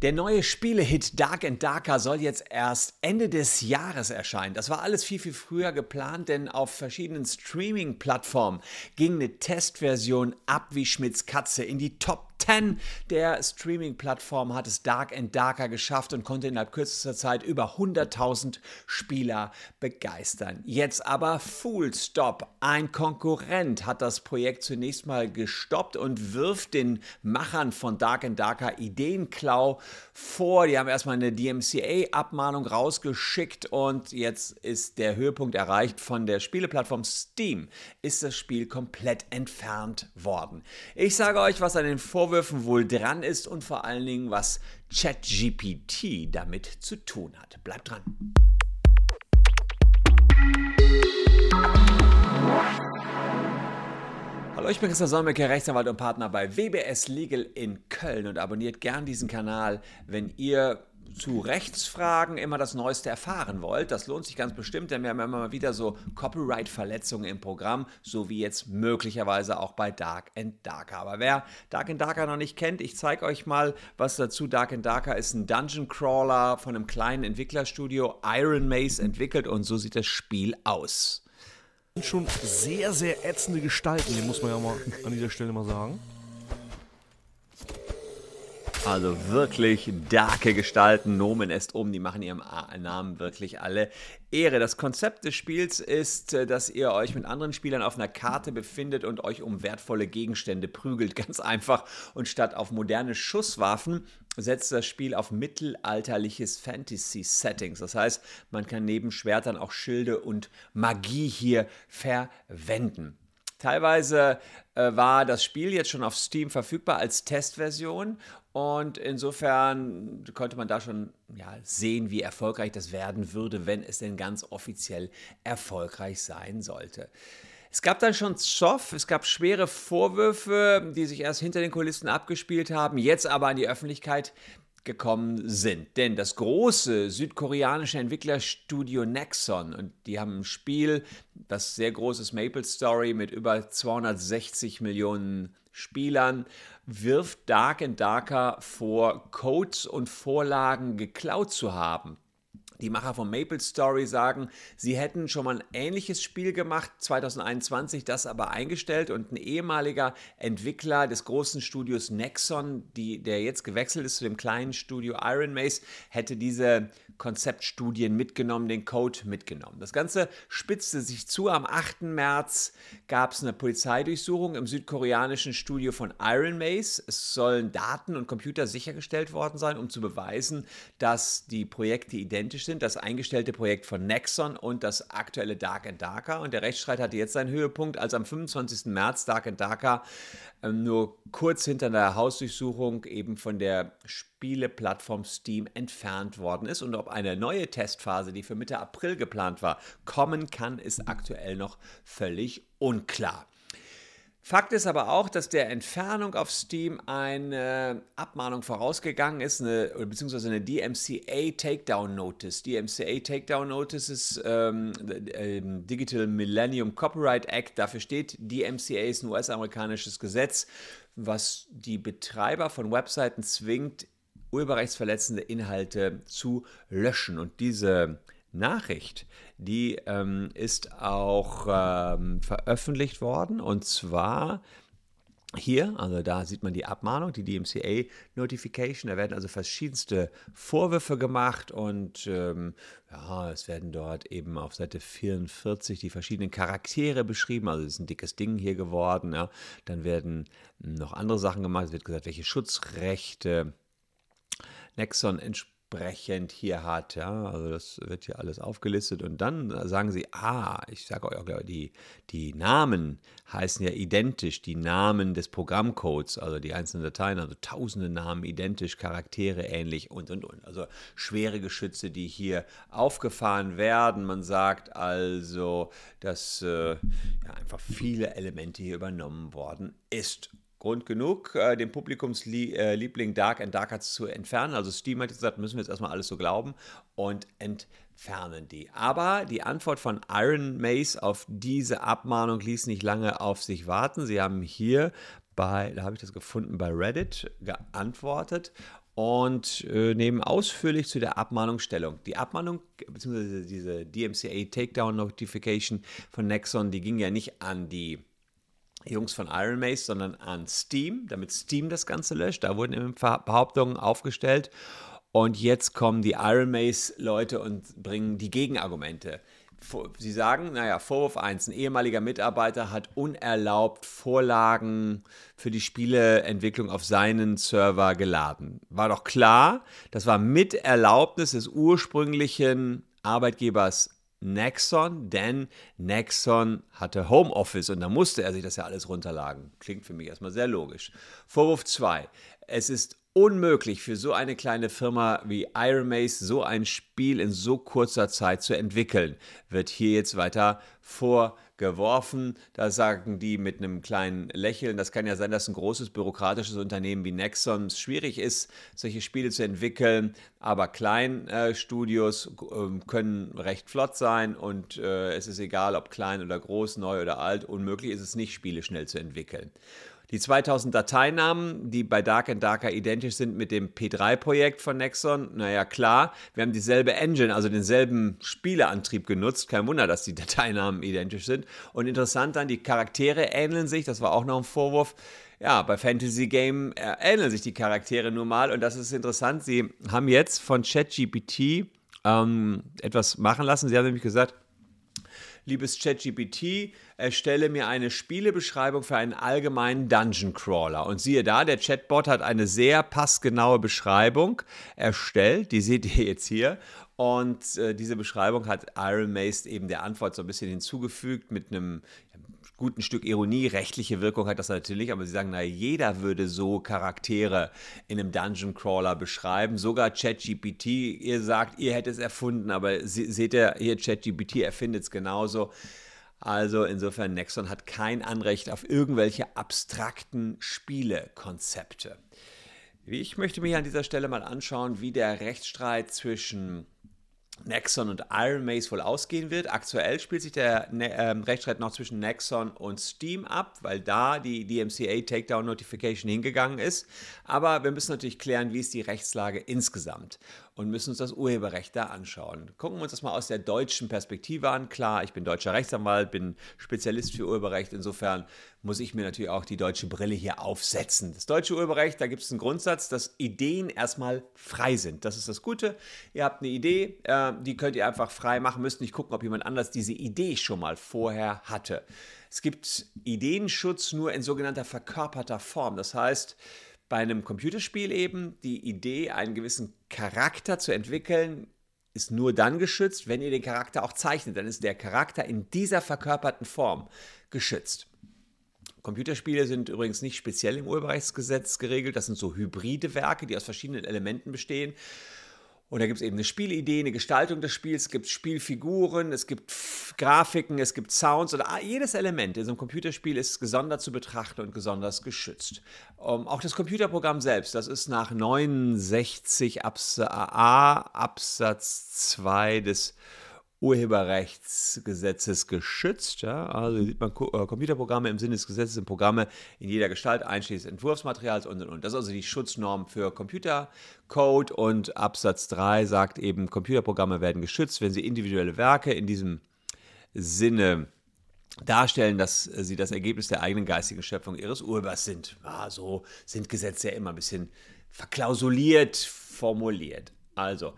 Der neue Spielehit Dark and Darker soll jetzt erst Ende des Jahres erscheinen. Das war alles viel, viel früher geplant, denn auf verschiedenen Streaming-Plattformen ging eine Testversion ab wie Schmitz Katze in die Top 10 der Streaming-Plattform hat es Dark and Darker geschafft und konnte innerhalb kürzester Zeit über 100.000 Spieler begeistern. Jetzt aber Full Stop. Ein Konkurrent hat das Projekt zunächst mal gestoppt und wirft den Machern von Dark and Darker Ideenklau vor. Die haben erstmal eine DMCA-Abmahnung rausgeschickt und jetzt ist der Höhepunkt erreicht. Von der Spieleplattform Steam ist das Spiel komplett entfernt worden. Ich sage euch, was an den Vorwürfen Vorwürfen wohl dran ist und vor allen Dingen, was ChatGPT damit zu tun hat. Bleibt dran. Hallo, ich bin Christian Solmecke, Rechtsanwalt und Partner bei WBS Legal in Köln und abonniert gern diesen Kanal, wenn ihr zu Rechtsfragen immer das Neueste erfahren wollt, das lohnt sich ganz bestimmt, denn wir haben immer mal wieder so Copyright-Verletzungen im Programm, so wie jetzt möglicherweise auch bei Dark and Darker. Aber wer Dark and Darker noch nicht kennt, ich zeige euch mal was dazu. Dark and Darker ist ein Dungeon Crawler von einem kleinen Entwicklerstudio Iron Maze entwickelt und so sieht das Spiel aus. Schon sehr, sehr ätzende Gestalten, die muss man ja mal an dieser Stelle mal sagen. Also wirklich darke Gestalten, Nomen est um, die machen ihrem Namen wirklich alle Ehre. Das Konzept des Spiels ist, äh, dass ihr euch mit anderen Spielern auf einer Karte befindet und euch um wertvolle Gegenstände prügelt, ganz einfach. Und statt auf moderne Schusswaffen setzt das Spiel auf mittelalterliches Fantasy-Settings. Das heißt, man kann neben Schwertern auch Schilde und Magie hier verwenden. Teilweise äh, war das Spiel jetzt schon auf Steam verfügbar als Testversion und insofern konnte man da schon ja, sehen, wie erfolgreich das werden würde, wenn es denn ganz offiziell erfolgreich sein sollte. Es gab dann schon Zoff, es gab schwere Vorwürfe, die sich erst hinter den Kulissen abgespielt haben, jetzt aber an die Öffentlichkeit gekommen sind. Denn das große südkoreanische Entwicklerstudio Nexon, und die haben ein Spiel, das sehr großes Maple Story mit über 260 Millionen Spielern, wirft Dark and Darker vor, Codes und Vorlagen geklaut zu haben. Die Macher von Maple Story sagen, sie hätten schon mal ein ähnliches Spiel gemacht, 2021, das aber eingestellt und ein ehemaliger Entwickler des großen Studios Nexon, die, der jetzt gewechselt ist zu dem kleinen Studio Iron Maze, hätte diese Konzeptstudien mitgenommen, den Code mitgenommen. Das Ganze spitzte sich zu. Am 8. März gab es eine Polizeidurchsuchung im südkoreanischen Studio von Iron Maze. Es sollen Daten und Computer sichergestellt worden sein, um zu beweisen, dass die Projekte identisch sind. Das eingestellte Projekt von Nexon und das aktuelle Dark and Darker. Und der Rechtsstreit hatte jetzt seinen Höhepunkt, als am 25. März Dark and Darker ähm, nur kurz hinter der Hausdurchsuchung eben von der Spieleplattform Steam entfernt worden ist. Und ob eine neue Testphase, die für Mitte April geplant war, kommen kann, ist aktuell noch völlig unklar. Fakt ist aber auch, dass der Entfernung auf Steam eine Abmahnung vorausgegangen ist, eine, beziehungsweise eine DMCA Takedown Notice. DMCA Takedown Notice ist ähm, äh, Digital Millennium Copyright Act. Dafür steht DMCA ist ein US-amerikanisches Gesetz, was die Betreiber von Webseiten zwingt, urheberrechtsverletzende Inhalte zu löschen. Und diese Nachricht, die ähm, ist auch ähm, veröffentlicht worden und zwar hier, also da sieht man die Abmahnung, die DMCA Notification. Da werden also verschiedenste Vorwürfe gemacht und ähm, ja, es werden dort eben auf Seite 44 die verschiedenen Charaktere beschrieben. Also es ist ein dickes Ding hier geworden. Ja. Dann werden noch andere Sachen gemacht. Es wird gesagt, welche Schutzrechte Nexon entsprechen entsprechend hier hat. Ja, also das wird hier alles aufgelistet und dann sagen sie, ah, ich sage euch auch, die, die Namen heißen ja identisch, die Namen des Programmcodes, also die einzelnen Dateien, also tausende Namen identisch, Charaktere ähnlich und und und. Also schwere Geschütze, die hier aufgefahren werden. Man sagt also, dass äh, ja, einfach viele Elemente hier übernommen worden ist. Grund genug, äh, den Publikumsliebling Dark and Darker zu entfernen. Also Steam hat gesagt, müssen wir jetzt erstmal alles so glauben und entfernen die. Aber die Antwort von Iron Mace auf diese Abmahnung ließ nicht lange auf sich warten. Sie haben hier bei, da habe ich das gefunden, bei Reddit geantwortet und äh, nehmen ausführlich zu der Abmahnung Stellung. Die Abmahnung, beziehungsweise diese DMCA Takedown Notification von Nexon, die ging ja nicht an die Jungs von Iron Mace, sondern an Steam, damit Steam das Ganze löscht. Da wurden eben Behauptungen aufgestellt. Und jetzt kommen die Iron Mace-Leute und bringen die Gegenargumente. Sie sagen, naja, Vorwurf 1, ein ehemaliger Mitarbeiter hat unerlaubt Vorlagen für die Spieleentwicklung auf seinen Server geladen. War doch klar, das war mit Erlaubnis des ursprünglichen Arbeitgebers Nexon, denn Nexon hatte Homeoffice und da musste er sich das ja alles runterladen. Klingt für mich erstmal sehr logisch. Vorwurf 2. Es ist unmöglich für so eine kleine Firma wie Iron Mace so ein Spiel in so kurzer Zeit zu entwickeln, wird hier jetzt weiter vorgeworfen. Da sagen die mit einem kleinen Lächeln, das kann ja sein, dass ein großes bürokratisches Unternehmen wie Nexon es schwierig ist, solche Spiele zu entwickeln, aber Kleinstudios äh, können recht flott sein und äh, es ist egal, ob klein oder groß, neu oder alt, unmöglich ist es nicht, Spiele schnell zu entwickeln. Die 2000 Dateinamen, die bei Dark and Darker identisch sind mit dem P3-Projekt von Nexon, naja klar, wir haben dieselbe Engine, also denselben Spieleantrieb genutzt. Kein Wunder, dass die Dateinamen identisch sind. Und interessant dann, die Charaktere ähneln sich, das war auch noch ein Vorwurf. Ja, bei Fantasy Game ähneln sich die Charaktere nun mal und das ist interessant. Sie haben jetzt von ChatGPT ähm, etwas machen lassen. Sie haben nämlich gesagt, liebes ChatGPT, erstelle mir eine Spielebeschreibung für einen allgemeinen Dungeon Crawler. Und siehe da, der Chatbot hat eine sehr passgenaue Beschreibung erstellt. Die seht ihr jetzt hier. Und äh, diese Beschreibung hat Iron Mace eben der Antwort so ein bisschen hinzugefügt mit einem guten Stück Ironie. Rechtliche Wirkung hat das natürlich, aber sie sagen, na, jeder würde so Charaktere in einem Dungeon Crawler beschreiben. Sogar ChatGPT, ihr sagt, ihr hättet es erfunden, aber seht ihr, hier ChatGPT erfindet es genauso. Also insofern, Nexon hat kein Anrecht auf irgendwelche abstrakten Spielekonzepte. Ich möchte mir an dieser Stelle mal anschauen, wie der Rechtsstreit zwischen Nexon und Iron Mace wohl ausgehen wird. Aktuell spielt sich der ne äh, Rechtsstreit noch zwischen Nexon und Steam ab, weil da die DMCA Takedown Notification hingegangen ist. Aber wir müssen natürlich klären, wie ist die Rechtslage insgesamt und müssen uns das Urheberrecht da anschauen. Gucken wir uns das mal aus der deutschen Perspektive an. Klar, ich bin deutscher Rechtsanwalt, bin Spezialist für Urheberrecht. Insofern muss ich mir natürlich auch die deutsche Brille hier aufsetzen. Das deutsche Urheberrecht, da gibt es einen Grundsatz, dass Ideen erstmal frei sind. Das ist das Gute. Ihr habt eine Idee, äh, die könnt ihr einfach frei machen, müsst nicht gucken, ob jemand anders diese Idee schon mal vorher hatte. Es gibt Ideenschutz nur in sogenannter verkörperter Form. Das heißt, bei einem Computerspiel eben die Idee, einen gewissen Charakter zu entwickeln, ist nur dann geschützt, wenn ihr den Charakter auch zeichnet. Dann ist der Charakter in dieser verkörperten Form geschützt. Computerspiele sind übrigens nicht speziell im Urheberrechtsgesetz geregelt. Das sind so hybride Werke, die aus verschiedenen Elementen bestehen. Und da gibt es eben eine Spielidee, eine Gestaltung des Spiels, es gibt Spielfiguren, es gibt Grafiken, es gibt Sounds und jedes Element in so einem Computerspiel ist gesondert zu betrachten und besonders geschützt. Um, ähm, auch das Computerprogramm selbst, das ist nach 69 Abs A Absatz 2 des Urheberrechtsgesetzes geschützt. Ja? Also sieht man äh, Computerprogramme im Sinne des Gesetzes sind Programme in jeder Gestalt, einschließlich Entwurfsmaterials und und und. Das ist also die Schutznorm für Computercode und Absatz 3 sagt eben, Computerprogramme werden geschützt, wenn sie individuelle Werke in diesem Sinne darstellen, dass sie das Ergebnis der eigenen geistigen Schöpfung ihres Urhebers sind. Ja, so sind Gesetze ja immer ein bisschen verklausuliert formuliert. Also,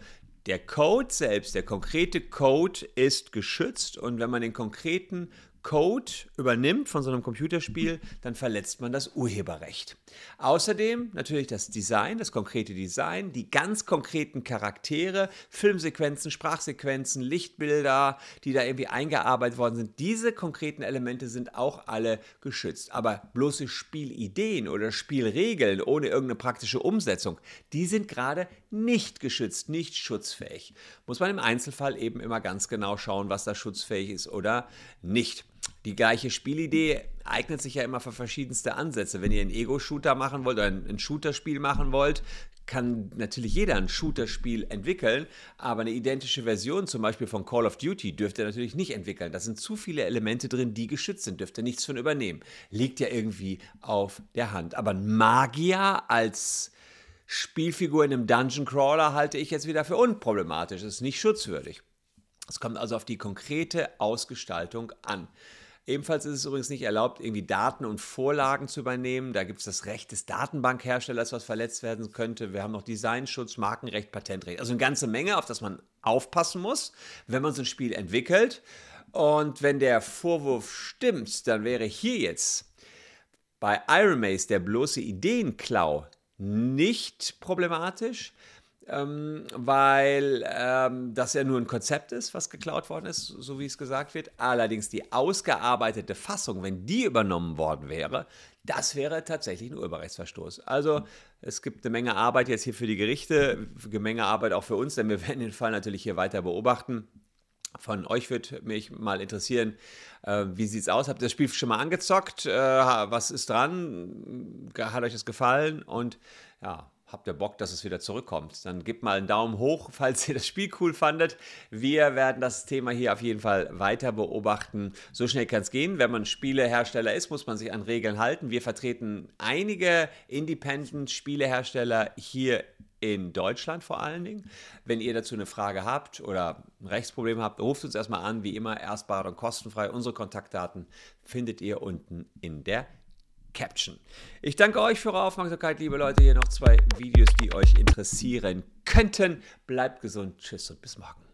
der Code selbst, der konkrete Code ist geschützt und wenn man den konkreten Code übernimmt von so einem Computerspiel, dann verletzt man das Urheberrecht. Außerdem natürlich das Design, das konkrete Design, die ganz konkreten Charaktere, Filmsequenzen, Sprachsequenzen, Lichtbilder, die da irgendwie eingearbeitet worden sind. Diese konkreten Elemente sind auch alle geschützt. Aber bloße Spielideen oder Spielregeln ohne irgendeine praktische Umsetzung, die sind gerade nicht geschützt, nicht schutzfähig. Muss man im Einzelfall eben immer ganz genau schauen, was da schutzfähig ist oder nicht. Die gleiche Spielidee eignet sich ja immer für verschiedenste Ansätze. Wenn ihr einen Ego-Shooter machen wollt oder ein Shooter-Spiel machen wollt, kann natürlich jeder ein Shooter-Spiel entwickeln, aber eine identische Version zum Beispiel von Call of Duty dürft ihr natürlich nicht entwickeln. Da sind zu viele Elemente drin, die geschützt sind, dürft ihr nichts von übernehmen. Liegt ja irgendwie auf der Hand. Aber ein Magier als Spielfigur in einem Dungeon Crawler halte ich jetzt wieder für unproblematisch. Es ist nicht schutzwürdig. Es kommt also auf die konkrete Ausgestaltung an. Ebenfalls ist es übrigens nicht erlaubt, irgendwie Daten und Vorlagen zu übernehmen. Da gibt es das Recht des Datenbankherstellers, was verletzt werden könnte. Wir haben noch Designschutz, Markenrecht, Patentrecht. Also eine ganze Menge, auf das man aufpassen muss, wenn man so ein Spiel entwickelt. Und wenn der Vorwurf stimmt, dann wäre hier jetzt bei Iron Maze der bloße Ideenklau nicht problematisch, ähm, weil ähm, das ja nur ein Konzept ist, was geklaut worden ist, so wie es gesagt wird. Allerdings die ausgearbeitete Fassung, wenn die übernommen worden wäre, das wäre tatsächlich ein Urheberrechtsverstoß. Also es gibt eine Menge Arbeit jetzt hier für die Gerichte, eine Menge Arbeit auch für uns, denn wir werden den Fall natürlich hier weiter beobachten. Von euch würde mich mal interessieren, äh, wie sieht es aus? Habt ihr das Spiel schon mal angezockt? Äh, was ist dran? Hat euch das gefallen? Und ja, habt ihr Bock, dass es wieder zurückkommt? Dann gebt mal einen Daumen hoch, falls ihr das Spiel cool fandet. Wir werden das Thema hier auf jeden Fall weiter beobachten. So schnell kann es gehen. Wenn man Spielehersteller ist, muss man sich an Regeln halten. Wir vertreten einige Independent-Spielehersteller hier in Deutschland vor allen Dingen. Wenn ihr dazu eine Frage habt oder ein Rechtsproblem habt, ruft uns erstmal an, wie immer, erstbar und kostenfrei. Unsere Kontaktdaten findet ihr unten in der Caption. Ich danke euch für eure Aufmerksamkeit, liebe Leute. Hier noch zwei Videos, die euch interessieren könnten. Bleibt gesund, tschüss und bis morgen.